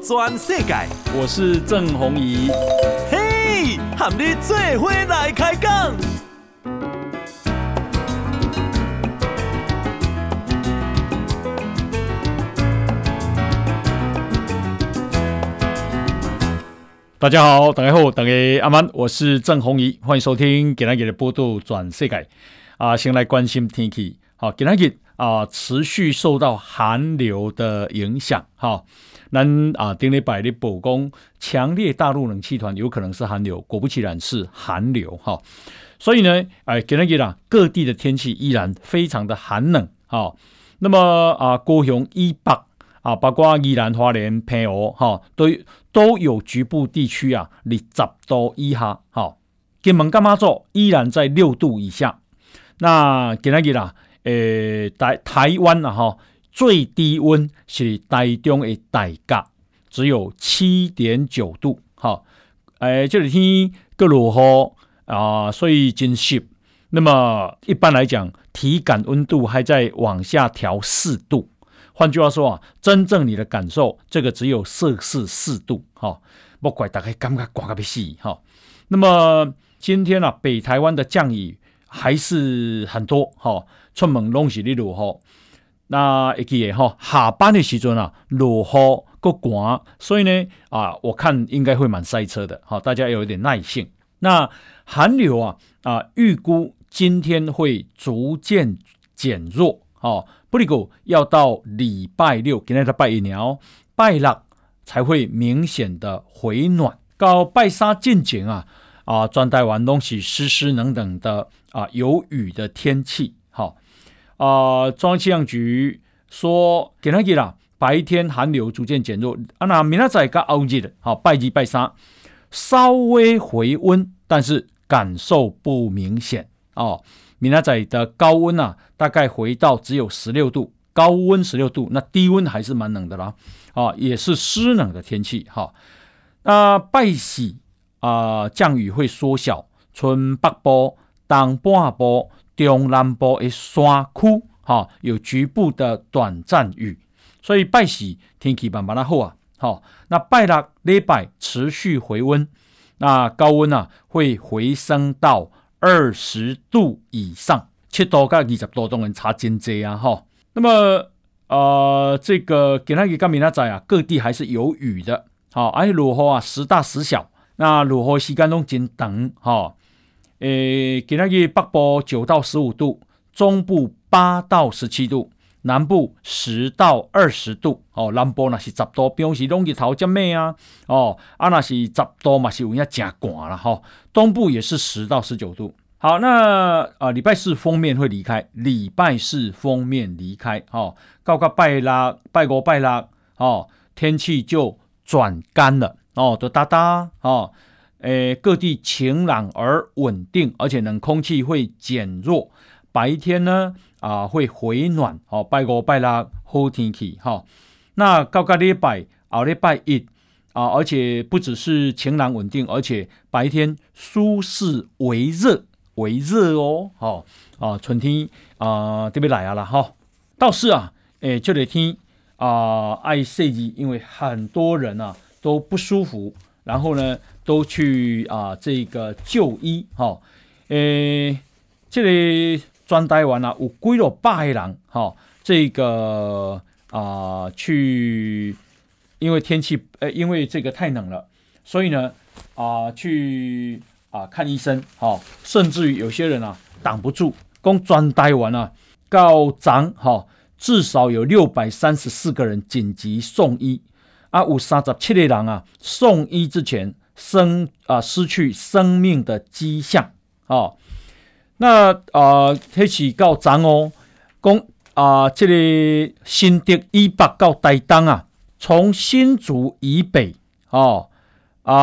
转世界，我是郑宏仪。嘿，和你做伙来开讲。大家好，大家好，大家阿曼，我是郑宏仪，欢迎收听今天的波度转世界。啊，先来关心天气。好，今天啊，持续受到寒流的影响。哈。咱啊，顶礼拜的曝光，强烈大陆冷气团有可能是寒流，果不其然是寒流哈。所以呢，哎，今天啦，各地的天气依然非常的寒冷哈。那么啊，高雄以北啊，包括宜兰花莲、平湖哈，都都有局部地区啊，二十度以下哈。金门、柑仔组依然在六度以下。那今天啦，诶，台台湾啊哈。最低温是台中的大甲，只有七点九度。好，诶，这几天各落雨啊，所以真湿。那么一般来讲，体感温度还在往下调四度。换句话说啊，真正你的感受，这个只有摄氏四度。哈，不怪大家感觉刮个要死。哈，那么今天啊，北台湾的降雨还是很多。哈，出门拢是咧落雨。那一记诶哈，下班的时阵啊，落雨够寒，所以呢啊，我看应该会蛮塞车的。好，大家要有一点耐性。那寒流啊啊，预估今天会逐渐减弱。好，不过要到礼拜六，今天的拜一年，拜六才会明显的回暖。到拜三进前啊啊，全台湾东西湿湿冷冷的啊，有雨的天气。啊、呃，中央气象局说，今天啦，白天寒流逐渐减弱。啊，那明仔载跟后日，好拜一拜三，稍微回温，但是感受不明显哦。明仔载的高温啊，大概回到只有十六度，高温十六度，那低温还是蛮冷的啦。啊、哦，也是湿冷的天气。哈、哦，那拜喜啊，降雨会缩小，春北部、东半部。中南部的山区，哈，有局部的短暂雨，所以拜四天气慢慢的好啊，好，那拜六礼拜持续回温，那高温啊会回升到二十度以上，七度到二十度都能差真多啊，哈，那么呃，这个今天跟明仔啊，各地还是有雨的，好，而且落雨啊时大时小，那落雨时间都真长，哈。诶，今天日北部九到十五度，中部八到十七度，南部十到二十度。哦，南部那是十度，表示拢日头遮咩啊。哦，啊那是十度嘛，是有影真寒了哈。东部也是十到十九度。好，那啊礼拜四封面会离开，礼拜四封面离开。哦，到个拜六、拜五、拜六，哦，天气就转干了。哦，都哒哒。哦。诶，各地晴朗而稳定，而且冷空气会减弱。白天呢，啊、会回暖。好、哦，拜五拜六好天气。哈、哦，那到个礼拜后礼拜一啊，而且不只是晴朗稳定，而且白天舒适微热，微热哦。好、哦、啊，春天啊，这边来啊了哈。倒是啊，诶，这几天啊，爱设计，因为很多人啊都不舒服。然后呢，都去啊、这个就医哈。诶、这里专台湾啊，有几了百人哈。这个啊、去，因为天气，呃，因为这个太冷了，所以呢，啊、去啊、看医生哈。甚至于有些人啊，挡不住，光专台湾啊，告长哈，至少有六百三十四个人紧急送医。啊，有三十七个人啊，送医之前生啊失去生命的迹象哦。那啊，提起告长哦，讲啊，这个新竹以北到台东啊，从新竹以北哦啊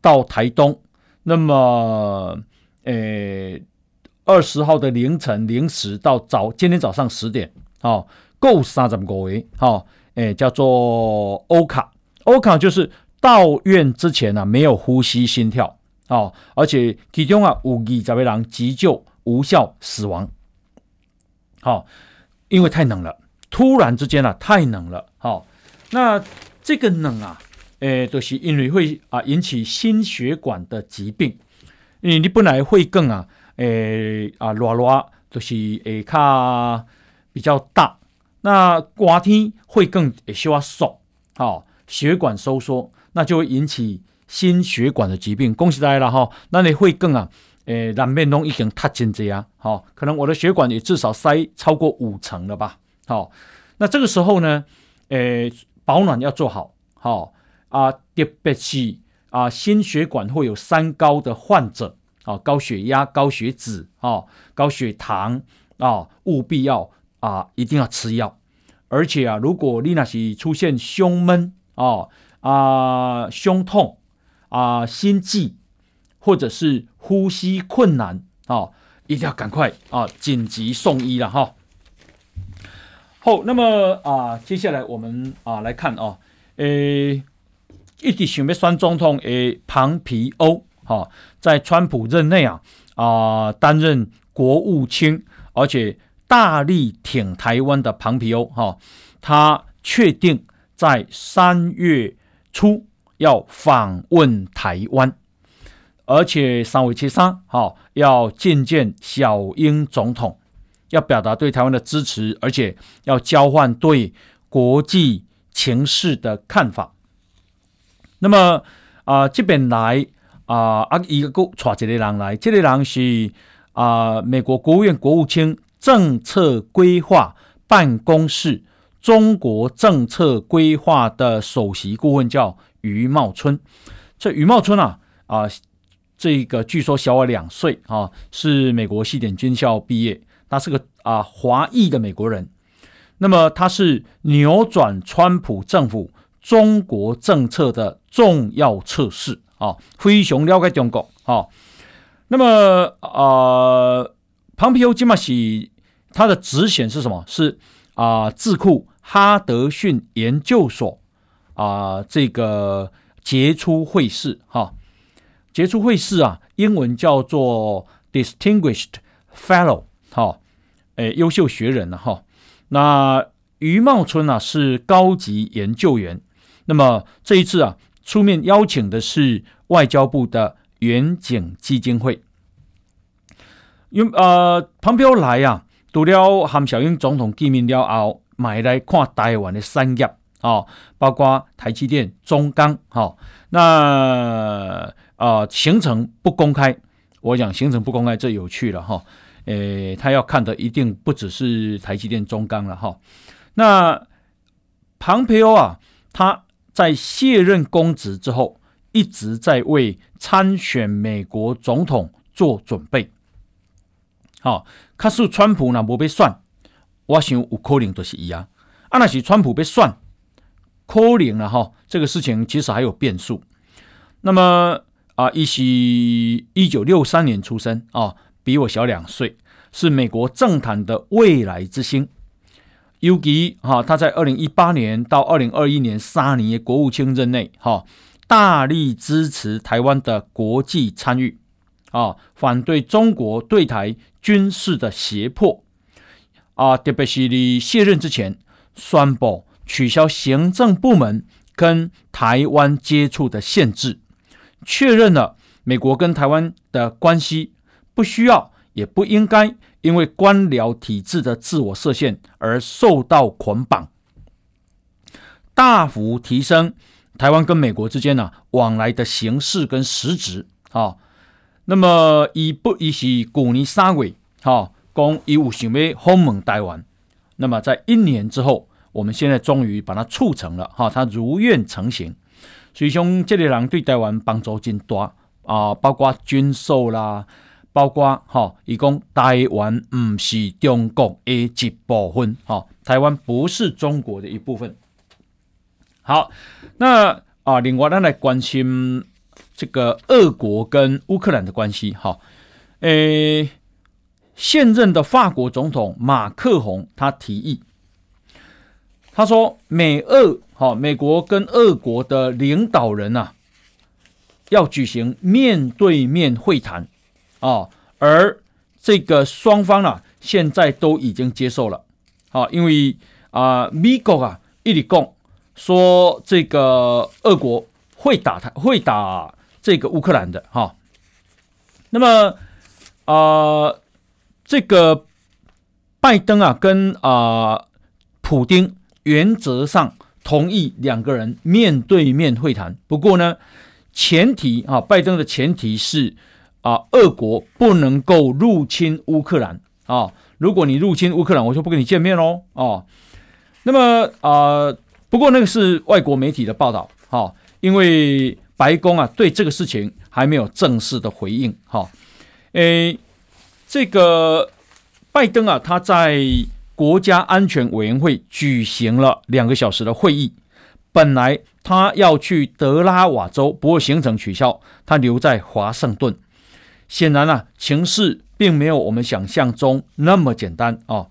到台东，那么诶，二十号的凌晨零时到早今天早上十点哦，够三十五个哦。诶，叫做欧卡，欧卡就是到院之前呢、没有呼吸心跳哦，而且其中啊有二十个人急救无效死亡。好、因为太冷了，突然之间啊太冷了。好、那这个冷啊，诶，就是因为会啊引起心血管的疾病。你你本来会更啊，诶啊热热，就是诶卡比较大。那刮天会更需要缩，好血管收缩，那就会引起心血管的疾病。恭喜大家了哈，那你会更啊，诶南面东已经塌进这样，好，可能我的血管也至少塞超过五层了吧，好，那这个时候呢，诶保暖要做好，好啊，特别是啊心血管会有三高的患者，啊高血压、高血脂、啊高血糖啊，务必要。啊，一定要吃药，而且啊，如果你那是出现胸闷啊啊、胸痛啊、心悸，或者是呼吸困难啊，一定要赶快啊，紧急送医了哈。好，那么啊，接下来我们啊来看啊，诶，一直想要选总统诶，庞皮欧哈，在川普任内啊啊担任国务卿，而且。大力挺台湾的庞皮欧，哈，他确定在三月初要访问台湾，而且三月七三，哈，要觐见小英总统，要表达对台湾的支持，而且要交换对国际情势的看法。那么啊，这边来啊啊一个个带一个人来，这个人是啊美国国务院国务卿。政策规划办公室中国政策规划的首席顾问叫余茂春。这余茂春啊啊，这个据说小我两岁啊，是美国西点军校毕业。他是个啊华裔的美国人。那么他是扭转川普政府中国政策的重要测试啊，非常了解中国啊。那么啊。庞皮欧今嘛是他的职衔是什么？是啊、智库哈德逊研究所啊、这个杰出会士哈，杰出会士啊，英文叫做 Distinguished Fellow 哈，诶，优秀学人了、啊、哈。那余茂春啊是高级研究员，那么这一次啊出面邀请的是外交部的远景基金会。因呃，庞皮欧来、啊，除了和小英总统见面了后，买来看台湾的产业哦，包括台积电、中钢，哈、哦，那啊、呃、行程不公开，我讲行程不公开，这有趣了哈，诶、他要看的一定不只是台积电、中钢了哈。那庞皮欧啊，他在卸任公职之后，一直在为参选美国总统做准备。好，卡是川普呢，无被算，我想有可能就是伊啊。啊，那是川普被算，可能了哈。这个事情其实还有变数。那么啊，伊是一九六三年出生啊，比我小两岁，是美国政坛的未来之星。尤其哈，他在二零一八年到二零二一年三年的国务卿任内，哈，大力支持台湾的国际参与。啊，反对中国对台军事的胁迫啊，特别是你卸任之前宣布取消行政部门跟台湾接触的限制，确认了美国跟台湾的关系不需要也不应该因为官僚体制的自我设限而受到捆绑，大幅提升台湾跟美国之间呢、往来的形式跟实质啊。那么，以不以是去年三月，哈，讲伊有想要访问台湾。那么，在一年之后，我们现在终于把它促成了，哈，他如愿成行。所以，像这个人对台湾帮助真大啊，包括军售啦，包括哈，伊讲台湾不是中国的一部分，哈，台湾不是中国的一部分。好，那啊，另外咱来关心。这个俄国跟乌克兰的关系，哈，诶，现任的法国总统马克宏他提议，他说美俄，哈，美国跟俄国的领导人呐，要举行面对面会谈，啊，而这个双方啊，现在都已经接受了，啊，因为啊，美国啊一直讲说这个俄国会打他，会打这个乌克兰的哈。那么啊、呃，这个拜登啊，跟啊、普丁原则上同意两个人面对面会谈。不过呢，前提啊，拜登的前提是啊，俄国不能够入侵乌克兰啊。如果你入侵乌克兰，我就不跟你见面喽。哦，那么啊、不过那个是外国媒体的报道，哈、因为白宫啊对这个事情还没有正式的回应，哈、诶，这个拜登啊，他在国家安全委员会举行了两个小时的会议，本来他要去德拉瓦州，不过行程取消，他留在华盛顿。显然啊，情势并没有我们想象中那么简单啊、哦。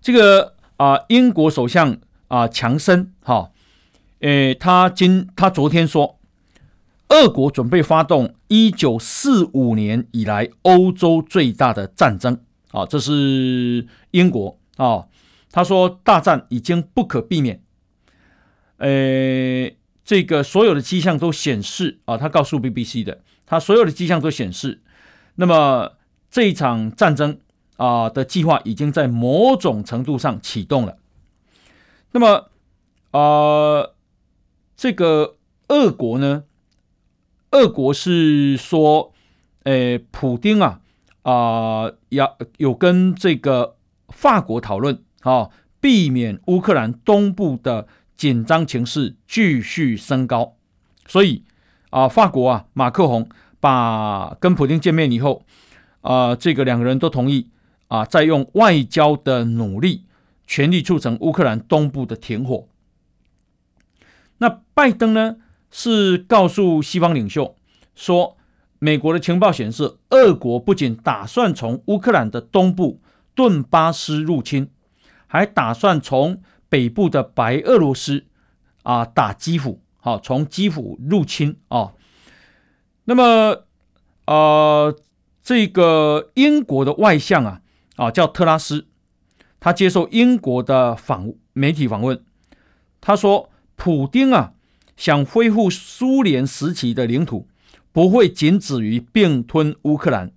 这个啊、英国首相啊，强森哈，诶，他今他昨天说，俄国准备发动一九四五年以来欧洲最大的战争啊，这是英国啊，他说大战已经不可避免。诶，这个所有的迹象都显示啊，他告诉 BBC 的。他所有的迹象都显示，那么这一场战争啊的计划已经在某种程度上启动了。那么，呃，这个俄国呢？俄国是说，诶，普丁啊啊，要有跟这个法国讨论啊，避免乌克兰东部的紧张情势继续升高。所以啊，法国啊，马克宏。把跟普丁见面以后，啊、这个两个人都同意啊，再用外交的努力，全力促成乌克兰东部的停火。那拜登呢，是告诉西方领袖说，美国的情报显示，俄国不仅打算从乌克兰的东部顿巴斯入侵，还打算从北部的白俄罗斯啊打基辅，好，从基辅入侵啊。那么，呃，这个英国的外相啊，啊，叫特拉斯，他接受英国的访媒体访问，他说，普丁啊，想恢复苏联时期的领土，不会仅止于并吞乌克兰。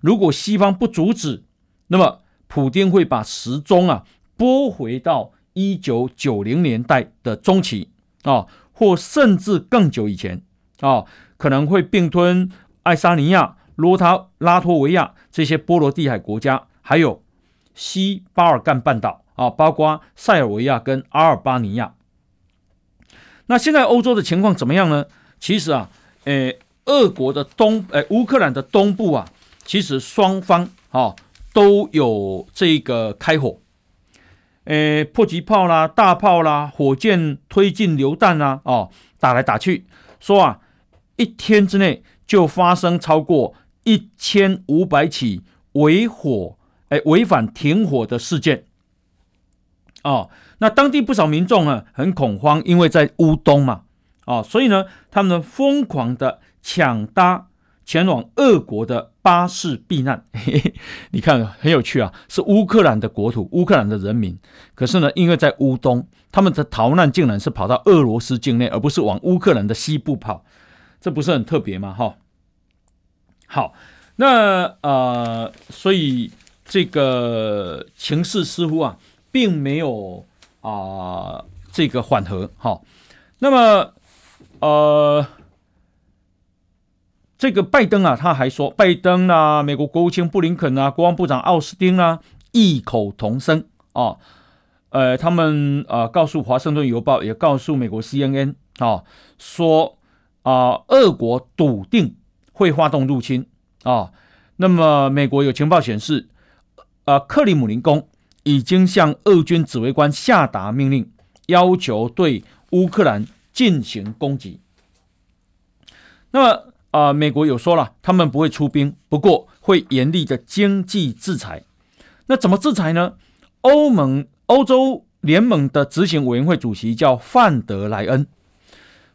如果西方不阻止，那么普丁会把时钟啊拨回到一九九零年代的中期啊，或甚至更久以前啊。可能会并吞爱沙尼亚、罗塔、拉脱维亚这些波罗的海国家，还有西巴尔干半岛啊，包括塞尔维亚跟阿尔巴尼亚。那现在欧洲的情况怎么样呢？其实啊，诶，俄国的东，诶，乌克兰的东部啊，其实双方啊都有这个开火，诶，迫击炮啦、大炮啦、火箭推进榴弹啦，哦，打来打去，说啊。一天之内就发生超过一千五百起违火，哎，违反停火的事件。哦，那当地不少民众啊很恐慌，因为在乌东嘛，哦，所以呢，他们疯狂的抢搭前往俄国的巴士避难。你看很有趣啊，是乌克兰的国土，乌克兰的人民，可是呢，因为在乌东，他们的逃难竟然是跑到俄罗斯境内，而不是往乌克兰的西部跑。这不是很特别吗？哈，好，那呃，所以这个情势似乎啊，并没有啊、这个缓和。哈，那么呃，这个拜登啊，他还说，拜登啊，美国国务卿布林肯啊，国防部长奥斯汀啊，异口同声啊，呃，他们啊、呃，告诉华盛顿邮报，也告诉美国 CNN 啊，说。啊，俄国笃定会发动入侵啊。那么，美国有情报显示，啊，克里姆林宫已经向俄军指挥官下达命令，要求对乌克兰进行攻击。那么，啊，美国有说了，他们不会出兵，不过会严厉的经济制裁。那怎么制裁呢？欧盟、欧洲联盟的执行委员会主席叫范德莱恩，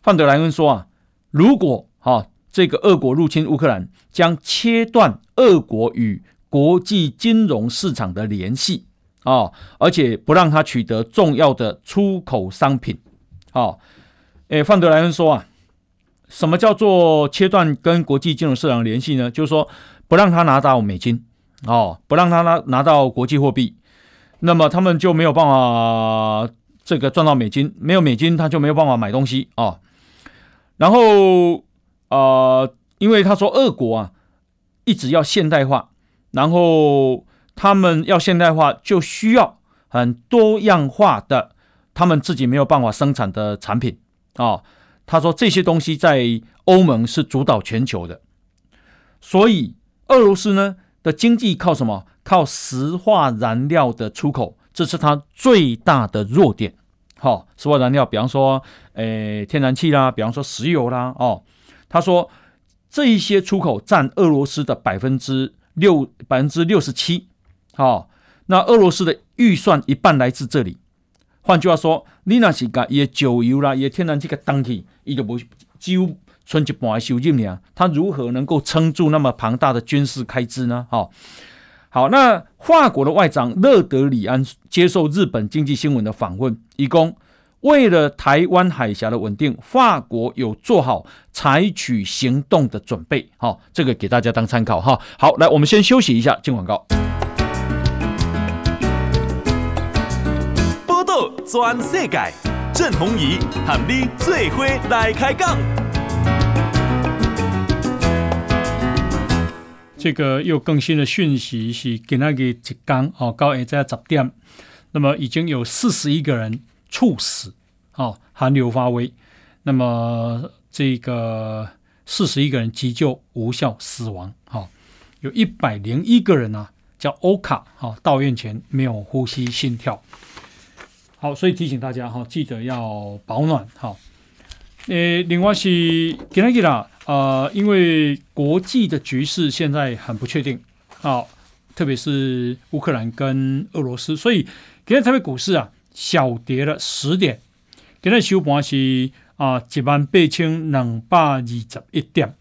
范德莱恩说啊。如果哈、啊、这个俄国入侵乌克兰，将切断俄国与国际金融市场的联系哦，而且不让他取得重要的出口商品。哦，诶，范德莱恩说啊，什么叫做切断跟国际金融市场联系呢？就是说不让他拿到美金，哦，不让他拿拿到国际货币，那么他们就没有办法这个赚到美金，没有美金他就没有办法买东西、哦。然后啊、呃，因为他说俄国啊一直要现代化，然后他们要现代化就需要很多样化的。他们自己没有办法生产的产品啊、哦，他说这些东西在欧盟是主导全球的，所以俄罗斯呢的经济靠什么？靠石化燃料的出口，这是它最大的弱点。好、哦，石化燃料，比方说，诶，天然气啦，比方说石油啦，哦，他说这一些出口占俄罗斯的百分之六百分之六十七。好，那俄罗斯的预算一半来自这里。换句话说，你那是把伊的石油啦，伊的天然气给当起，伊就无几乎存一半的收入呢。他如何能够撑住那么庞大的军事开支呢？好，好，那法国的外长勒德里安接受日本经济新闻的访问，以供为了台湾海峡的稳定，法国有做好采取行动的准备。好，这个给大家当参考哈。好，来，我们先休息一下，进广告。全世界，郑弘仪和你做伙来开讲。这个又更新的讯息是今天的一天哦，到现在十点，那么已经有四十一个人猝死，哦，寒流发威，那么这个四十一个人急救无效死亡，哦，有一百零一个人啊，叫欧卡，哦，到院前没有呼吸心跳。好，所以提醒大家哈，记得要保暖哈。呃，另外是今天啦，呃，因为国际的局势现在很不确定啊，特别是乌克兰跟俄罗斯，所以今天台北股市啊小跌了十点，今天收盘是啊一万八千两百二十一点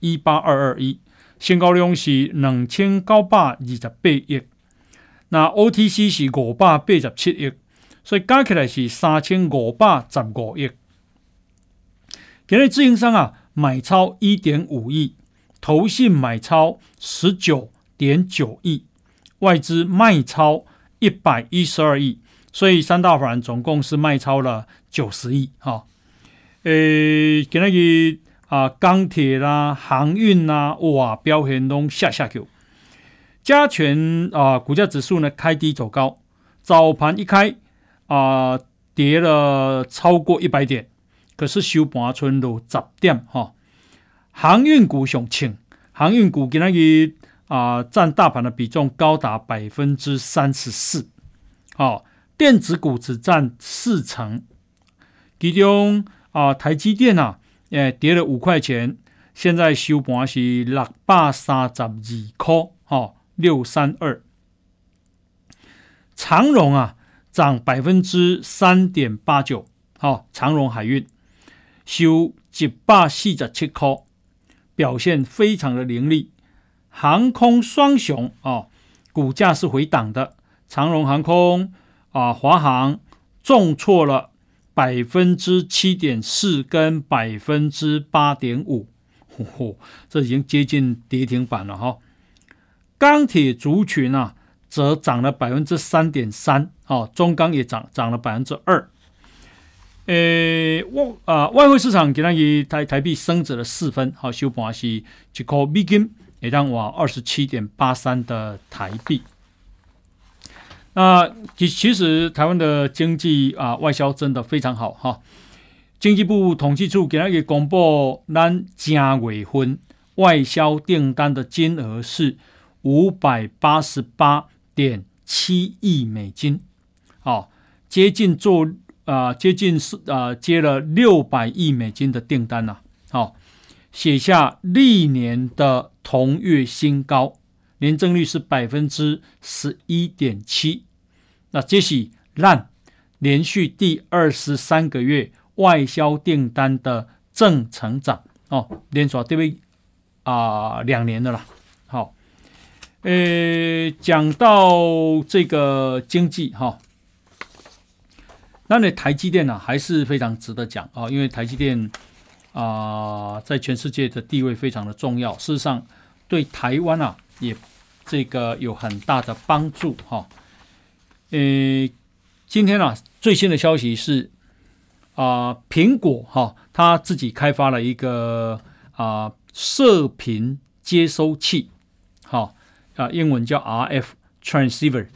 一八二二一，成交量是两千九百二十八亿，那 OTC 是五百八十七亿。所以加起来是三千五百十五亿。今日自营商啊买超一点五亿，投信买超十九点九亿，外资卖超一百一十二亿，所以三大法人总共是卖超了九十亿。哈，诶，今日啊钢铁啦、航运啦，哇，表现都下下去。加权啊股价指数呢开低走高，早盘一开。啊、跌了超过一百点，可是收盘剩落十点哈。航运股上请，航运股今日啊占大盘的比重高达百分之三十四，好，电子股只占四成。其中啊、台积电啊，诶跌了五块钱，现在收盘是六百三十二块，哈，六三二。长荣啊。涨百分之三点八九，好，长荣海运收一百四十七块，表现非常的凌厉。航空双雄啊，股价是回档的，长荣航空啊，华航重挫了百分之七点四跟百分之八点五，这已经接近跌停板了哈。钢铁族群啊。则涨了百分之三点三，哦，中钢也涨涨了百分之二。诶，外啊外汇市场今天以台台币升值了四分，好，收盘是一块美金也当我二十七点八三的台币。那其其实台湾的经济啊外销真的非常好哈。经济部统计处给他也公布，咱正月份外销订单的金额是五百八十八。点七亿美金，好，接近做啊、接近是啊、接了六百亿美金的订单呐，好，写下历年的同月新高，年增率是百分之十一点七，那这是让连续第二十三个月外销订单的正成长。哦，连续对不对啊？两年的啦，呃，讲到这个经济哈，那你台积电呢、还是非常值得讲啊，因为台积电啊、在全世界的地位非常的重要，事实上对台湾啊也这个有很大的帮助哈。呃，今天啊最新的消息是啊苹果哈它自己开发了一个啊射频。接收器，好，啊英文叫 RF transceiver，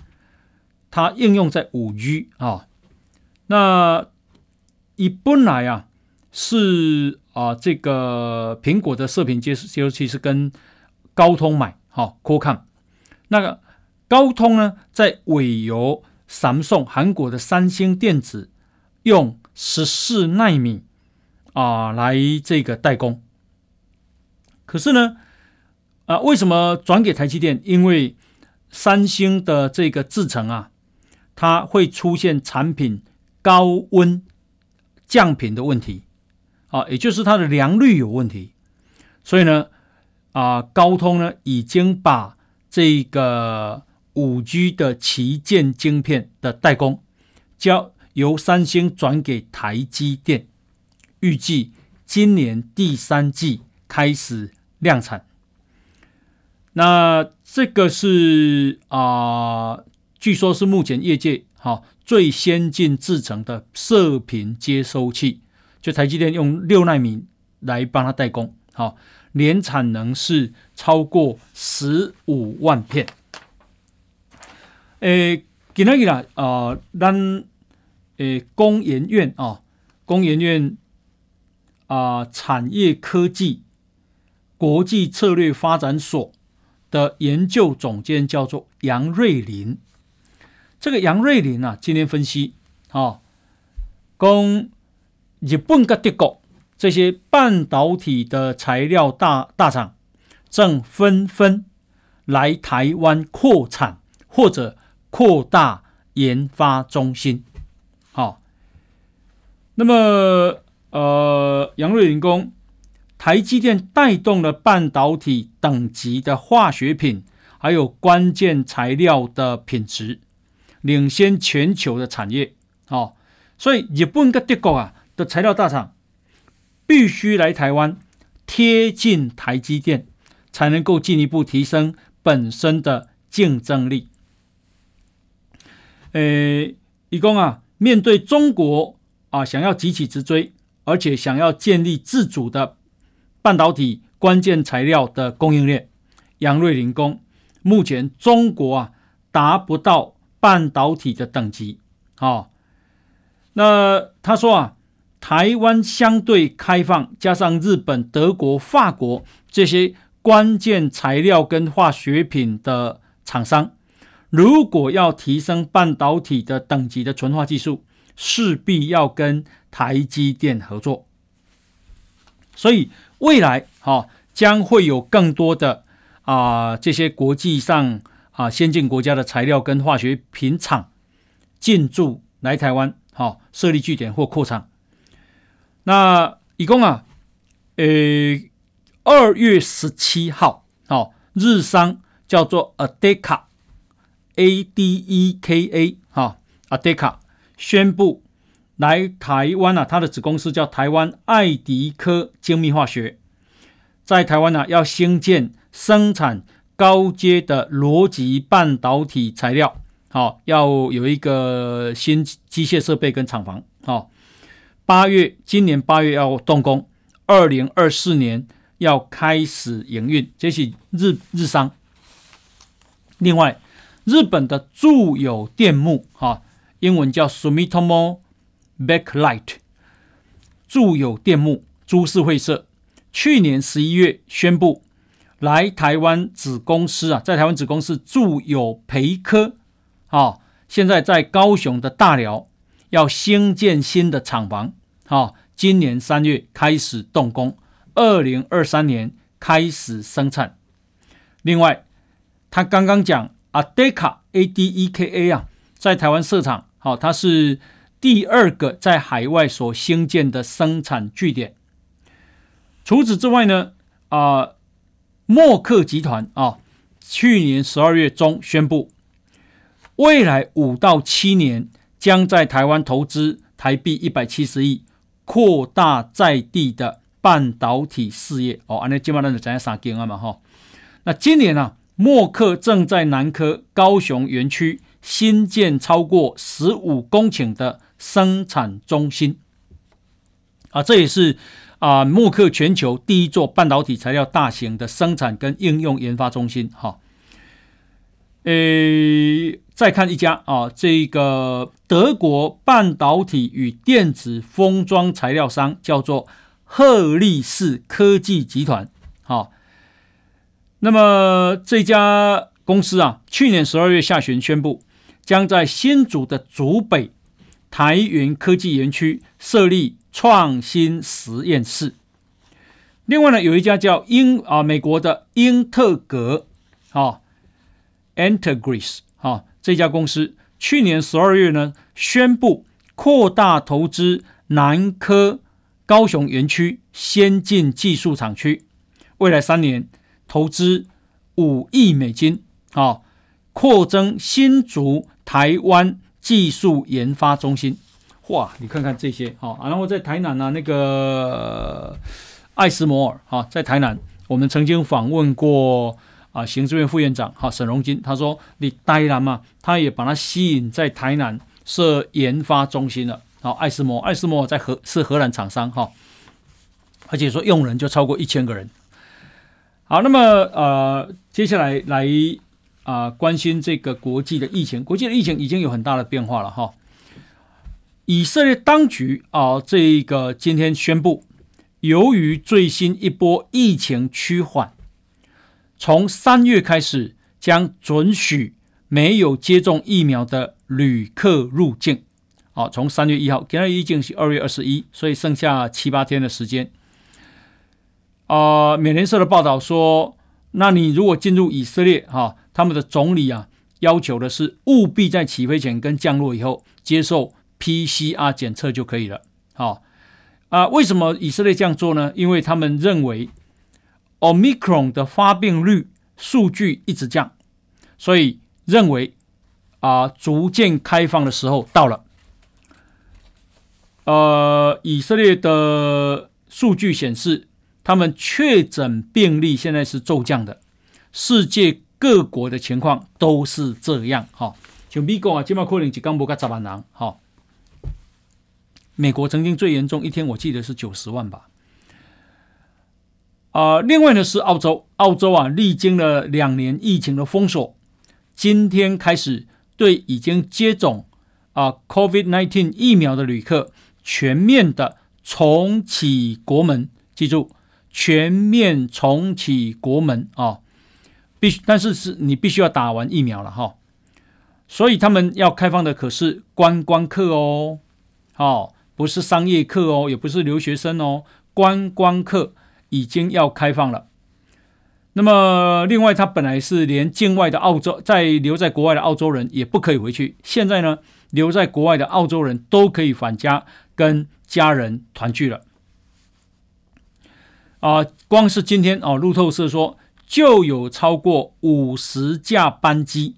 它应用在五 G 啊。那以本来啊是啊这个苹果的射频接收接收器是跟高通买，好，Qualcomm。那个高通呢，在委由三星韩国的三星电子用十四纳米啊来这个代工，可是呢。啊，为什么转给台积电？因为三星的这个制程啊，它会出现产品高温降频的问题，啊，也就是它的良率有问题。所以呢，啊，高通呢已经把这个五 G 的旗舰晶片的代工交由三星转给台积电，预计今年第三季开始量产。那这个是啊、据说是目前业界哈、最先进制成的射频接收器，就台积电用六奈米来帮他代工，好、年产能是超过十五万片。诶，今天啦啊，咱诶工研院啊，工研院啊产业科技国际策略发展所。的研究总监叫做杨瑞麟，这个杨瑞麟啊，今天分析啊，供日本跟德国这些半导体的材料大大厂正纷纷来台湾扩产或者扩大研发中心。好，那么呃，杨瑞麟公。台积电带动了半导体等级的化学品，还有关键材料的品质，领先全球的产业。哦，所以日本跟德国啊的材料大厂必须来台湾贴近台积电，才能够进一步提升本身的竞争力。诶，一共啊，面对中国啊想要急起直追，而且想要建立自主的。半导体关键材料的供应链，杨瑞麟工，目前中国啊达不到半导体的等级。好、哦，那他说啊，台湾相对开放，加上日本、德国、法国这些关键材料跟化学品的厂商，如果要提升半导体的等级的纯化技术，势必要跟台积电合作。所以。未来，哈将会有更多的啊这些国际上啊先进国家的材料跟化学品厂进驻来台湾，哈设立据点或扩厂。那一共啊，呃，二月十七号，哦，日商叫做 ADEKA，A D E K A，哈，ADEKA 宣布。来台湾啊，他的子公司叫台湾爱迪科精密化学，在台湾呢、啊、要兴建生产高阶的逻辑半导体材料，好，要有一个新机械设备跟厂房，好，八月今年八月要动工，二零二四年要开始营运，这是日日商。另外，日本的住友电木，哈，英文叫 Sumitomo。Backlight 住友电木株式会社去年十一月宣布来台湾子公司啊，在台湾子公司住友培科啊，现在在高雄的大寮要兴建新的厂房啊，今年三月开始动工，二零二三年开始生产。另外，他刚刚讲 ADEKA A D E K A 啊，在台湾设厂，好，它是。第二个在海外所兴建的生产据点。除此之外呢，啊，默克集团啊，去年十二月中宣布，未来五到七年将在台湾投资台币一百七十亿，扩大在地的半导体事业。哦，安尼基本上就讲三件啊嘛哈。那今年啊，默克正在南科高雄园区新建超过十五公顷的生产中心。啊，这也是啊，默克全球第一座半导体材料大型的生产跟应用研发中心。哈，诶，再看一家啊，这个德国半导体与电子封装材料商叫做赫利士科技集团。好，那么这家公司啊，去年十二月下旬宣布，将在新竹的竹北台云科技园区设立。创新实验室。另外呢，有一家叫英啊，美国的英特格啊，Entegris 啊，这家公司去年十二月呢，宣布扩大投资南科高雄园区先进技术厂区，未来三年投资五亿美金啊，扩增新竹台湾技术研发中心。哇，你看看这些，好，然后在台南呢、啊，那个艾斯摩尔，哈，在台南，我们曾经访问过啊，行政院副院长，哈，沈荣金，他说你呆了嘛，他也把他吸引在台南设研发中心了，好，艾斯摩，艾斯摩尔在荷是荷兰厂商，哈，而且说用人就超过一千个人，好，那么呃，接下来来啊、关心这个国际的疫情，国际的疫情已经有很大的变化了，哈。以色列当局啊，这个今天宣布，由于最新一波疫情趋缓，从三月开始将准许没有接种疫苗的旅客入境。好，从三月一号，现在已经是二月二十一，所以剩下七八天的时间。啊，美联社的报道说，那你如果进入以色列，哈，他们的总理啊，要求的是务必在起飞前跟降落以后接受。PCR 检测就可以了。好啊，为什么以色列这样做呢？因为他们认为 Omicron 的发病率数据一直降，所以认为啊，逐渐开放的时候到了。呃，以色列的数据显示，他们确诊病例现在是骤降的。世界各国的情况都是这样。哈，像美国啊，今麦可能一天没个十万人。哈。美国曾经最严重一天，我记得是九十万吧。啊、呃，另外呢是澳洲，澳洲啊历经了两年疫情的封锁，今天开始对已经接种啊 COVID-19 疫苗的旅客全面的重启国门。记住，全面重启国门啊，必须，但是是你必须要打完疫苗了哈。所以他们要开放的可是观光客哦，好。不是商业客哦，也不是留学生哦，观光客已经要开放了。那么，另外，他本来是连境外的澳洲在留在国外的澳洲人也不可以回去。现在呢，留在国外的澳洲人都可以返家跟家人团聚了。啊，光是今天哦，路透社说就有超过五十架班机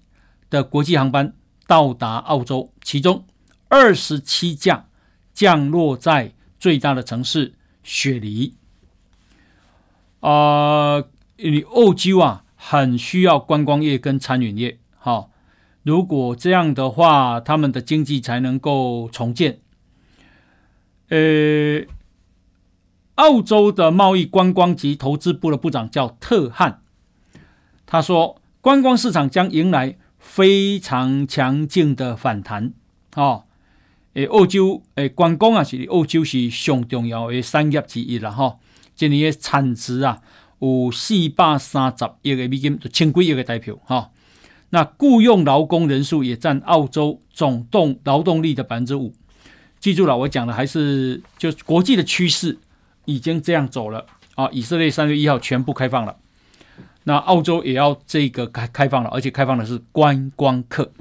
的国际航班到达澳洲，其中二十七架。降落在最大的城市雪梨，啊、你澳洲啊，很需要观光业跟餐饮业，哈、哦。如果这样的话，他们的经济才能够重建。呃，澳洲的贸易观光及投资部的部长叫特汉，他说，观光市场将迎来非常强劲的反弹，哦诶，澳洲诶，观光啊是澳洲是上重要的产业之一啦，哈。今年的产值啊有四百三十亿个美金，就千几亿个台票，哈。那雇佣劳工人数也占澳洲总动劳动力的百分之五。记住了，我讲的还是就国际的趋势已经这样走了啊。以色列三月一号全部开放了，那澳洲也要这个开开放了，而且开放的是观光客。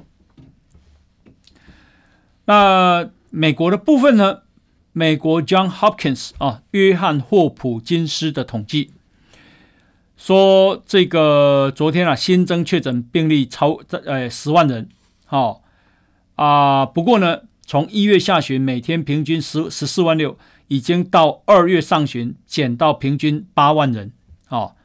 那美国的部分呢？美国 John Hopkins 啊，约翰霍普金斯的统计，说这个昨天啊新增确诊病例超呃十万人，好、哦、啊，不过呢，从一月下旬每天平均十十四万六，已经到二月上旬减到平均八万人，哦，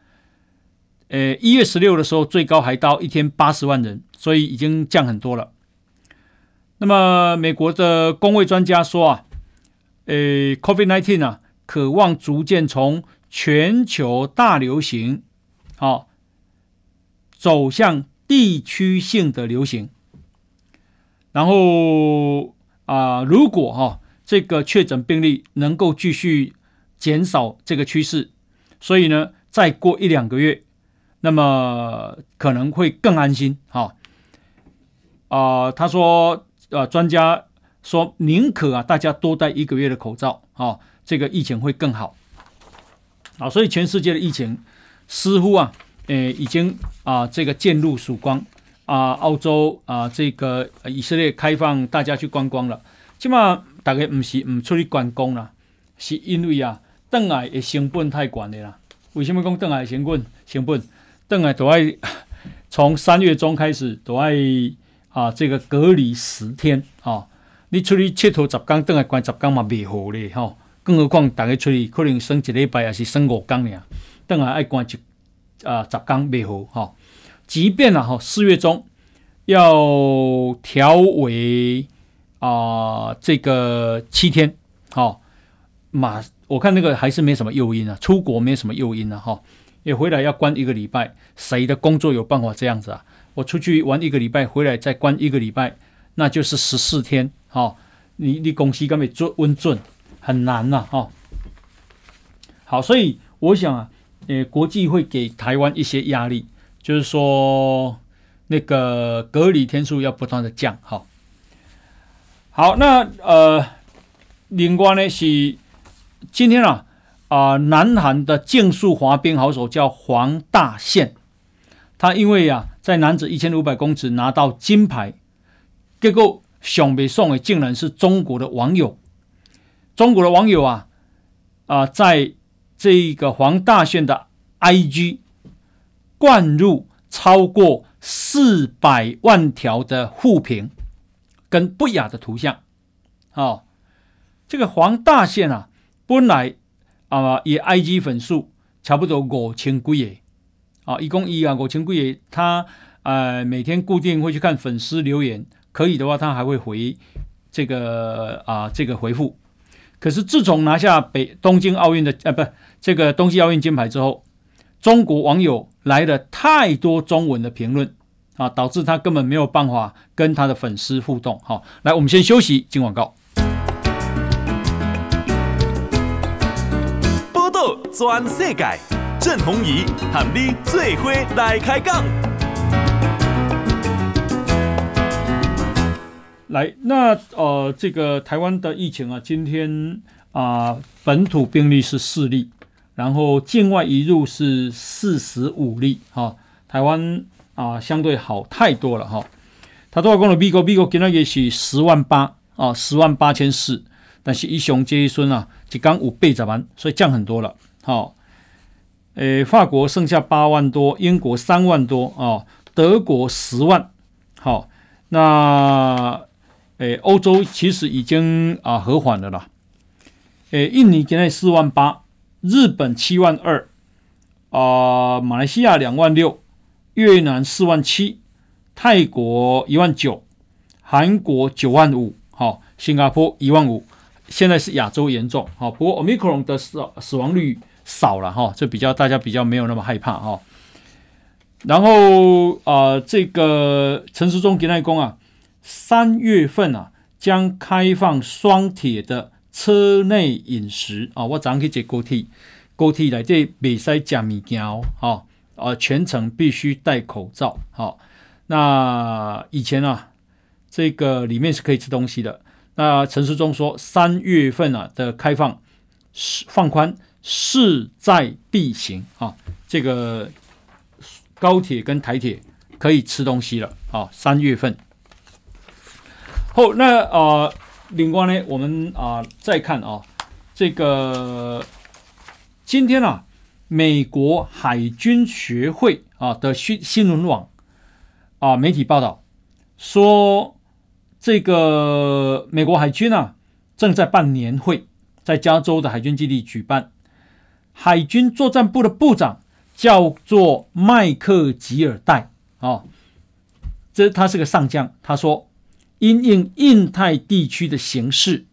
呃一月十六的时候最高还到一天八十万人，所以已经降很多了。那么美国的公卫专家说啊，呃 COVID-19 啊，可望逐渐从全球大流行，好、走向地区性的流行。然后啊、如果哈、这个确诊病例能够继续减少这个趋势，所以呢，再过一两个月，那么可能会更安心。哈、哦，啊、呃，他说，呃，专家说，宁可啊，大家多戴一个月的口罩，哈、哦，这个疫情会更好。啊，所以全世界的疫情似乎啊，呃，已经啊，这个渐入曙光啊。澳洲啊，这个以色列开放大家去观光了。起码大家不是唔出去观光了，是因为啊，邓来的成本太高了啦。为什么讲邓来的成本？成本回来都要从三月中开始都要啊，这个隔离十天啊。你出去佚佗十天，回来。关十天嘛，未好咧，吼、哦。更何况大家出去可能生一礼拜，还是生五天呢？等下爱关一啊十天未好哈。即便啊哈四月中要调为啊这个七天，好马我看那个还是没什么诱因啊，出国没什么诱因啊哈，也回来要关一个礼拜，谁的工作有办法这样子啊？我出去玩一个礼拜，回来再关一个礼拜，那就是十四天。好，你你公司根本做温准？很难呐，哈。好，所以我想啊，呃，国际会给台湾一些压力，就是说那个隔离天数要不断的降，哈。好，那呃，另外呢是今天啊啊、南韩的竞速滑冰好手叫黄大宪，他因为啊在男子一千五百公尺拿到金牌，结果上被送的竟然是中国的网友。中国的网友啊啊、在这个黄大宪的 IG 灌入超过四百万条的互评跟不雅的图像。哦，这个黄大宪啊，本来啊也 IG 粉数差不多五千几个啊，一共一啊五千几个。他呃每天固定会去看粉丝留言，可以的话他还会回这个啊这个回复。可是自从拿下北东京奥运的呃不这个冬季奥运金牌之后，中国网友来了太多中文的评论啊，导致他根本没有办法跟他的粉丝互动。好，来我们先休息，进广告。全世界，郑弘仪喊你最伙来开讲。来，那呃，这个台湾的疫情啊，今天啊、本土病例是四例，然后境外移入是四十五例，哈、台湾啊、相对好太多了哈。他都要讲了，美国美国今天也是十万八啊，十万八千四，但是一雄接一孙啊，就刚五倍咋办？所以降很多了，好、哦，诶，法国剩下八万多，英国三万多啊、哦，德国十万，好、哦，那。诶，欧洲其实已经啊和缓了啦。诶，印尼现在四万八，日本七万二，啊，马来西亚两万六，越南四万七，泰国一万九，韩国九万五，好，新加坡一万五。现在是亚洲严重，好，不过 Omicron 的死死亡率少了哈，这比较大家比较没有那么害怕哈。然后啊，这个陈时中给那工啊。三月份啊，将开放双铁的车内饮食啊。我早上去坐高铁，高铁来这未使吃物件哦，哈，啊，全程必须戴口罩。好，那以前啊，这个里面是可以吃东西的。那陈时中说，三月份啊的开放是放宽，势在必行啊。这个高铁跟台铁可以吃东西了。啊，三月份。好，那呃，另外呢，我们啊、再看啊，这个今天啊，美国海军学会啊的新新闻网啊媒体报道说，这个美国海军啊正在办年会，在加州的海军基地举办。海军作战部的部长叫做麦克吉尔代啊，这他是个上将。他说，因应印太地区的形势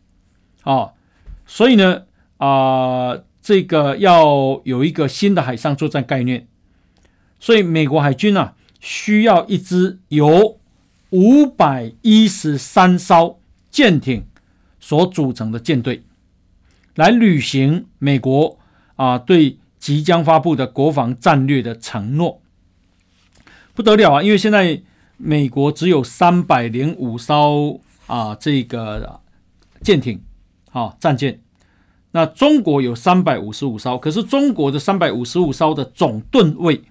啊，所以呢啊。这个要有一个新的海上作战概念，所以美国海军啊需要一支由五百一十三艘舰艇所组成的舰队，来履行美国啊对即将发布的国防战略的承诺。不得了啊！因为现在美国只有三百零五艘啊这个舰艇，啊战舰。那中国有三百五十五艘，可是中国的三百五十五艘的总吨位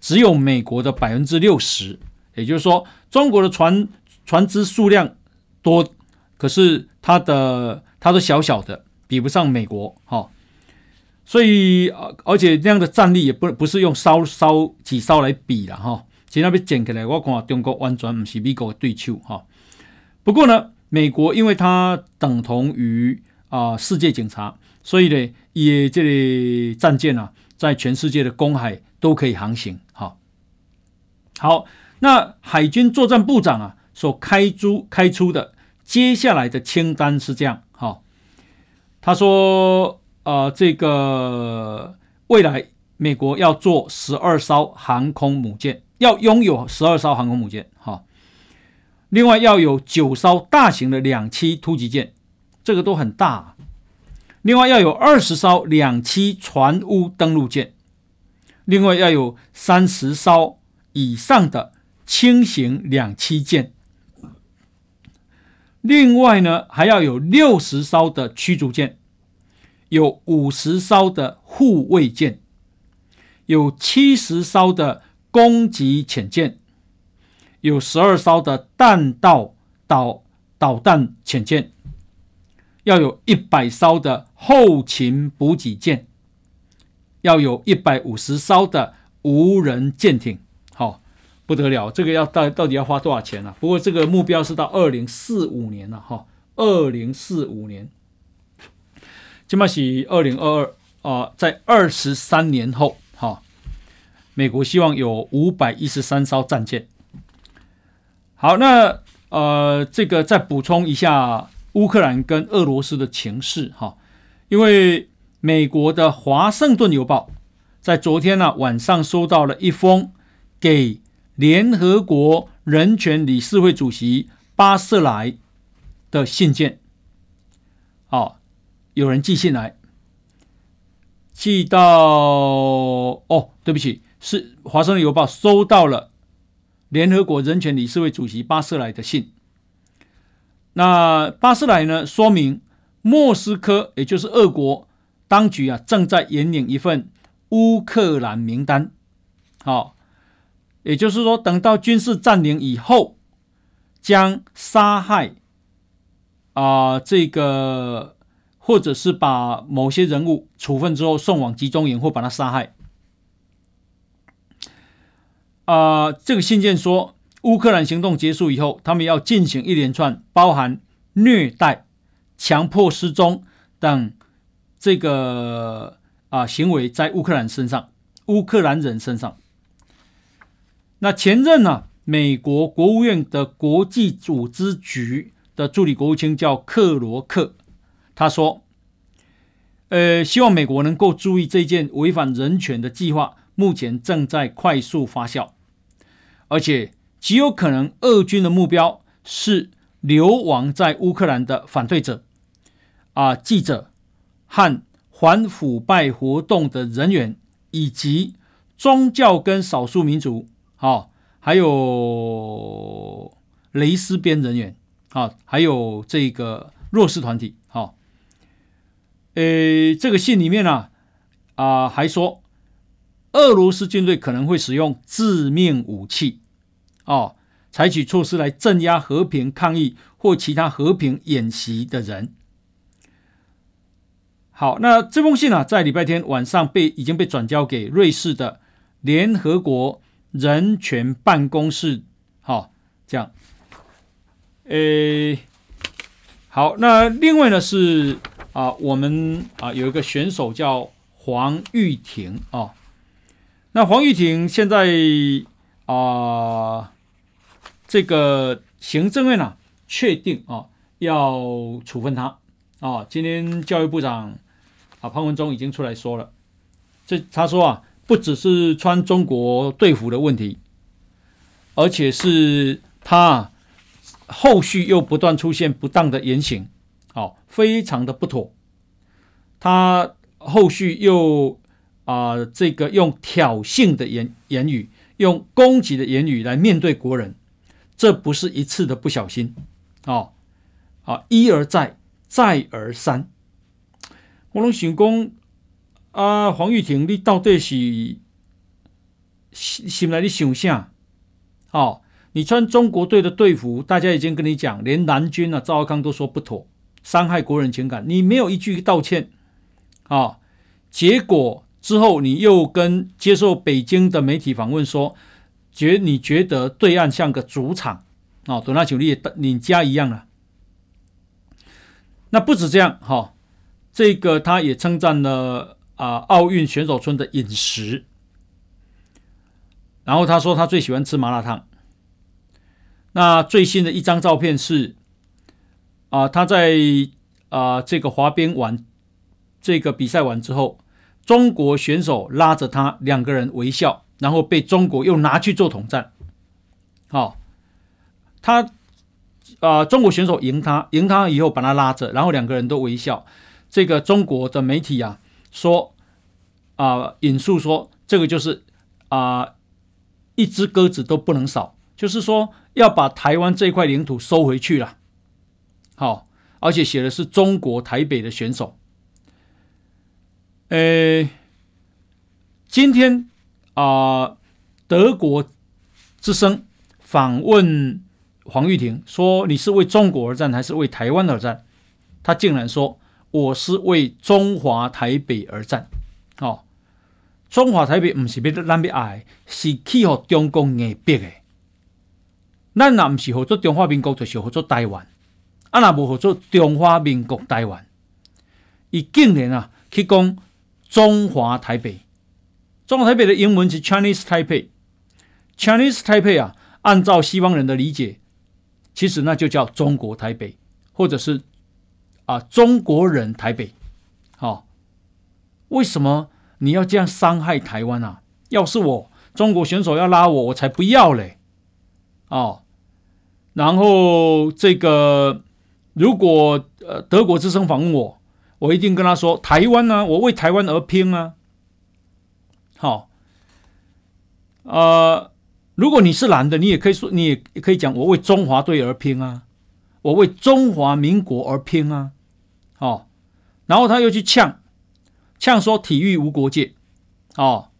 只有美国的百分之六十，也就是说，中国的船船只数量多，可是它的它的小小的，比不上美国哈。所以而且这样的战力也不不是用烧烧几烧来比了哈。其实那边捡起来，我看中国完全不是美国的对手哈。不过呢，美国因为它等同于。啊，世界警察，所以呢，也这里战舰啊，在全世界的公海都可以航行。哈，好，那海军作战部长啊，所开出开出的接下来的清单是这样。哈，他说，呃，这个未来美国要做十二艘航空母舰，要拥有十二艘航空母舰。哈，另外要有九艘大型的两栖突击舰。这个都很大，另外要有二十艘两栖船坞登陆舰，另外要有三十艘以上的轻型两栖舰，另外呢还要有六十艘的驱逐舰，有五十艘的护卫舰，有七十艘的攻击潜舰，有十二艘的弹道导导弹潜舰。要有一百艘的后勤补给舰，要有一百五十艘的无人舰艇，好、哦、不得了！这个要到到底要花多少钱呢、啊？不过这个目标是到二零四五年了，哈，二零四五年，起码是二零二二啊，在二十三年后，哈、哦，美国希望有五百一十三艘战舰。好，那呃，这个再补充一下。乌克兰跟俄罗斯的情势，哈，因为美国的《华盛顿邮报》在昨天呢晚上收到了一封给联合国人权理事会主席巴瑟莱的信件，有人寄信来，寄到哦，对不起，是《华盛顿邮报》收到了联合国人权理事会主席巴瑟莱的信。那巴斯莱呢？说明莫斯科，也就是俄国当局啊，正在引领一份乌克兰名单。好，也就是说，等到军事占领以后，将杀害啊、呃、这个，或者是把某些人物处分之后送往集中营，或把他杀害。啊、这个信件说。乌克兰行动结束以后，他们要进行一连串包含虐待、强迫失踪等这个啊行为在乌克兰身上，乌克兰人身上。那前任呢、美国国务院的国际组织局的助理国务卿叫克罗克，他说：“呃，希望美国能够注意这件违反人权的计划，目前正在快速发酵，而且。”极有可能，俄军的目标是流亡在乌克兰的反对者、啊记者和反腐败活动的人员，以及宗教跟少数民族，啊，还有蕾丝边人员，啊，还有这个弱势团体，好，呃，这个信里面呢，啊，还说俄罗斯军队可能会使用致命武器。哦，采取措施来镇压和平抗议或其他和平演习的人。好，那这封信啊，在礼拜天晚上被已经被转交给瑞士的联合国人权办公室。好，这样。诶，好，那另外呢是啊，我们啊有一个选手叫黄玉婷啊。那黄玉婷现在啊，这个行政院呢确定啊要处分他啊。今天教育部长啊潘文忠已经出来说了，这他说啊，不只是穿中国队服的问题，而且是他后续又不断出现不当的言行，哦，非常的不妥。他后续又。啊、这个用挑衅的言言语，用攻击的言语来面对国人，这不是一次的不小心，哦，啊，一而再，再而三。我拢想讲啊，黄玉婷，你到底是心心里想啥？哦，你穿中国队的队服，大家已经跟你讲，连蓝军啊，赵康都说不妥，伤害国人情感，你没有一句道歉，啊、结果。之后，你又跟接受北京的媒体访问说，觉你觉得对岸像个主场啊，董大九你你家一样了。那不止这样哈，这个他也称赞了啊奥运选手村的饮食，然后他说他最喜欢吃麻辣烫。那最新的一张照片是啊他在啊这个滑冰完这个比赛完之后。中国选手拉着他，两个人微笑，然后被中国又拿去做统战。好、哦，他啊、中国选手赢他，赢他以后把他拉着，然后两个人都微笑。这个中国的媒体啊说啊、引述说，这个就是啊、一只鸽子都不能少，就是说要把台湾这块领土收回去了。好、而且写的是中国台北的选手。呃，今天啊、德国之声访问黄玉婷说：“你是为中国而战，还是为台湾而战？”他竟然说：“我是为中华台北而战。”哦，中华台北不是要咱要爱，是去和中共硬逼的。咱若不是合作中华民国，就是合作台湾。啊，若无合作中华民国台湾，伊竟然啊去讲。中华台北，中华台北的英文是 Chinese Taipei。Chinese Taipei 啊，按照西方人的理解，其实那就叫中国台北，或者是啊中国人台北。好、哦，为什么你要这样伤害台湾啊？要是我中国选手要拉我，我才不要嘞。哦，然后这个如果呃德国之声访问我。我一定跟他说：“台湾呢、我为台湾而拼啊！”好，呃，如果你是男的，你也可以说，你也可以讲：“我为中华队而拼啊，我为中华民国而拼啊！”好，然后他又去呛，呛说体育无国界，哦，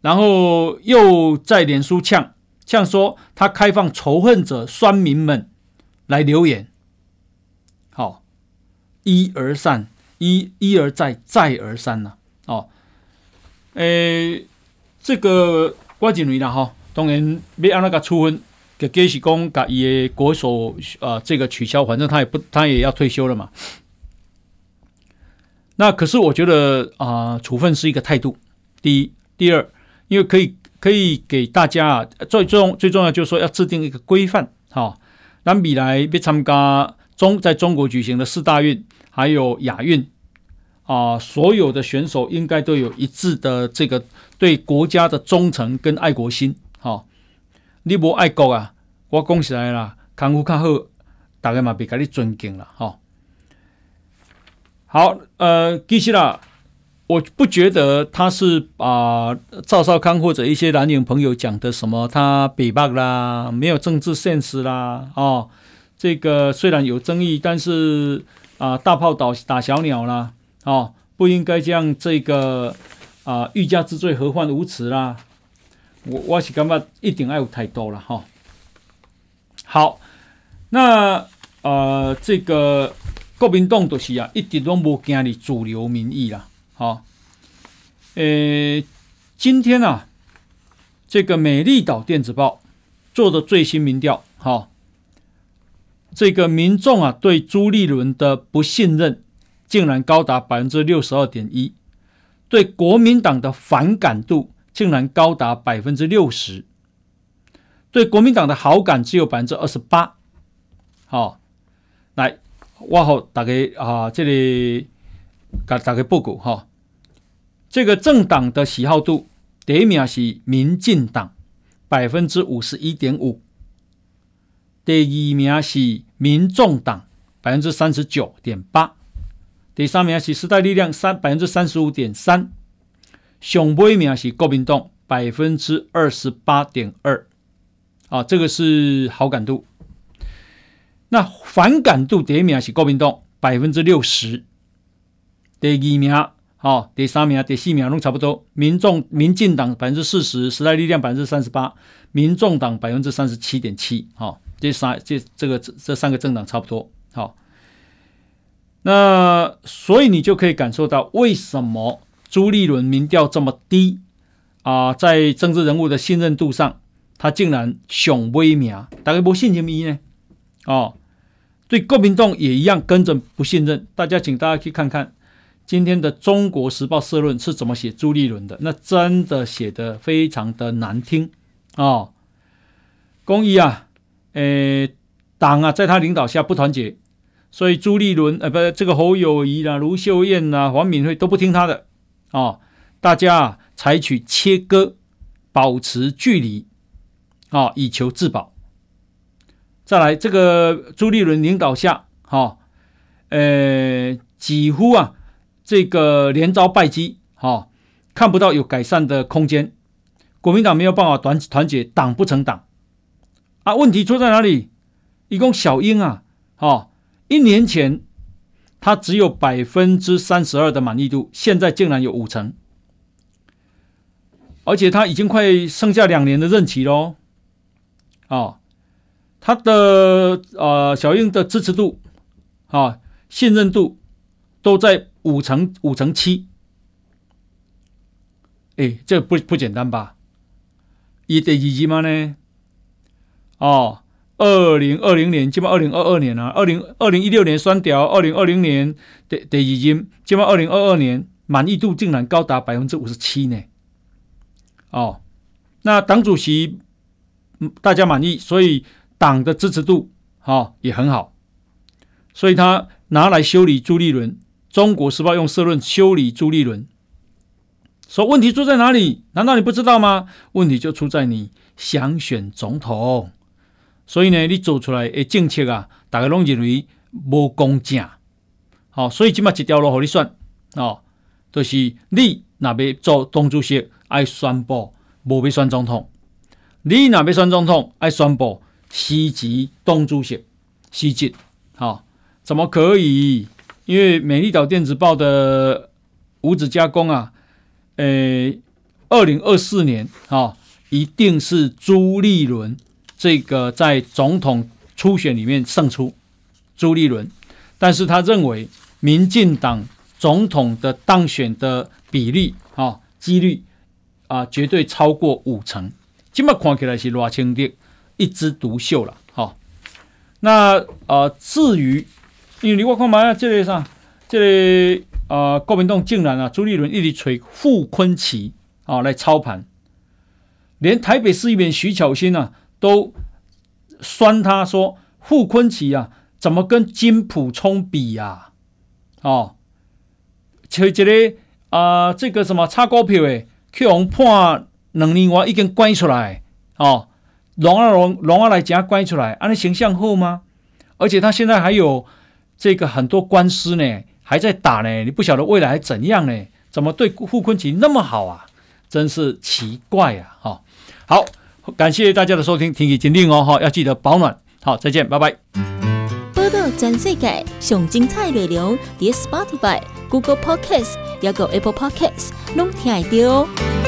然后又在脸书呛，呛说他开放仇恨者酸民们来留言。好一而三，一一而再，再而三呐、哦，诶，这个我认为啦哈，当然要按那个处分，给给是讲把伊的国手啊，这个取消，反正他也不，他也要退休了嘛。那可是我觉得啊、处分是一个态度。第一，第二，因为可以可以给大家最重最重要就是说要制定一个规范哈。那未来要参加中在中国举行的四大运。还有亚运啊、所有的选手应该都有一致的这个对国家的忠诚跟爱国心。哈、你无爱国啊，我讲起来啦，康复较好，大家嘛别给你尊敬了。哈、好，呃，其实啦，我不觉得他是把赵少康或者一些蓝营朋友讲的什么他北霸啦，没有政治现实啦，哦，这个虽然有争议，但是。啊，大炮打打小鸟啦！哦，不应该这样，这个啊，欲加之罪，何患无辞啦！我我是感觉一定要有太多了哈、好，那呃，这个国民党就是啊，一直拢无听你主流民意啦。好，诶，今天啊，这个美丽岛电子报做的最新民调，好，这个民众啊对朱立伦的不信任竟然高达百分之六十二点一，对国民党的反感度竟然高达百分之六十，对国民党的好感只有百分之二十八。好，来。我好，大家啊，这里给大家报告哈。这个政党的喜好度，第一名是民进党百分之五十一点五，第二名是民众党百分之三十九点八，第三名是时代力量三百分之三十五点三，上尾名是国民党百分之二十八点二。啊，这个是好感度。那反感度第一名是国民党百分之六十，第二名好，第三名、第四名都差不多。民众、民进党百分之四十，时代力量百分之三十八，民众党百分之三十七点七。好，这三这这个这这三个政党差不多。好，那所以你就可以感受到为什么朱立伦民调这么低啊？在政治人物的信任度上，他竟然雄威名，大家不信任伊呢？哦。对国民党也一样跟着不信任，大家请大家去看看今天的《中国时报》社论是怎么写朱立伦的，那真的写得非常的难听哦。公益啊，诶，党啊，在他领导下不团结，所以朱立伦呃，不，这个侯友谊啦、卢秀燕呐、黄敏惠都不听他的哦。大家啊，采取切割、保持距离啊、哦，以求自保。再来，这个朱立伦领导下，哈、哦，呃，几乎啊，这个连遭败绩，哈、哦，看不到有改善的空间。国民党没有办法团团结，党不成党。啊，问题出在哪里？一共小英啊，哦，一年前他只有百分之三十二的满意度，现在竟然有五成，而且他已经快剩下两年的任期喽，哦。他的呃小英的支持度啊信任度都在五成五成七，哎，这不不简单吧？一点几几吗呢？哦，二零二零年，基本二零二二年啊，二零二零一六年双调，二零二零年的的已经，基本二零二二年满意度竟然高达百分之五十七呢。哦，那党主席大家满意，所以。党的支持度好、哦、也很好，所以他拿来修理朱立伦。《中国时报》用社论修理朱立伦，说问题出在哪里？难道你不知道吗？问题就出在你想选总统，所以呢，你做出来的政策啊，大家拢认为无公正。好、所以即嘛一条路互你选哦，就是你若要做党主席，爱宣布无要选总统；你若要选总统，爱宣布。辞职党主席，辞职，好，怎么可以？因为美丽岛电子报的五指加工啊，诶，二零二四年啊，一定是朱立伦这个在总统初选里面胜出，朱立伦，但是他认为民进党总统的当选的比例啊，几率啊，绝对超过五成，这么看起来是偌清的。一枝独秀了，哈、那呃，至于因为你我看嘛，这里上这里啊，国民党竟然啊，朱立伦一直吹傅昆奇啊来操盘，连台北市议员徐巧芯啊都酸他说傅崐萁啊怎么跟金普聪比呀、啊？哦，吹这个啊，这个什么炒股票诶，去用判两年外已经关出来哦。龙啊龙，龙啊来夹关出来，啊，那形象好吗？而且他现在还有这个很多官司呢，还在打呢。你不晓得未来怎样呢？怎么对傅崐萁那么好啊？真是奇怪啊！哈，好，感谢大家的收听，天气真冷哦，哈，要记得保暖。好，再见，拜拜。报道全世界上精彩内容，点 Spotify、Google Podcasts，还有 Apple Podcast，拢听得到。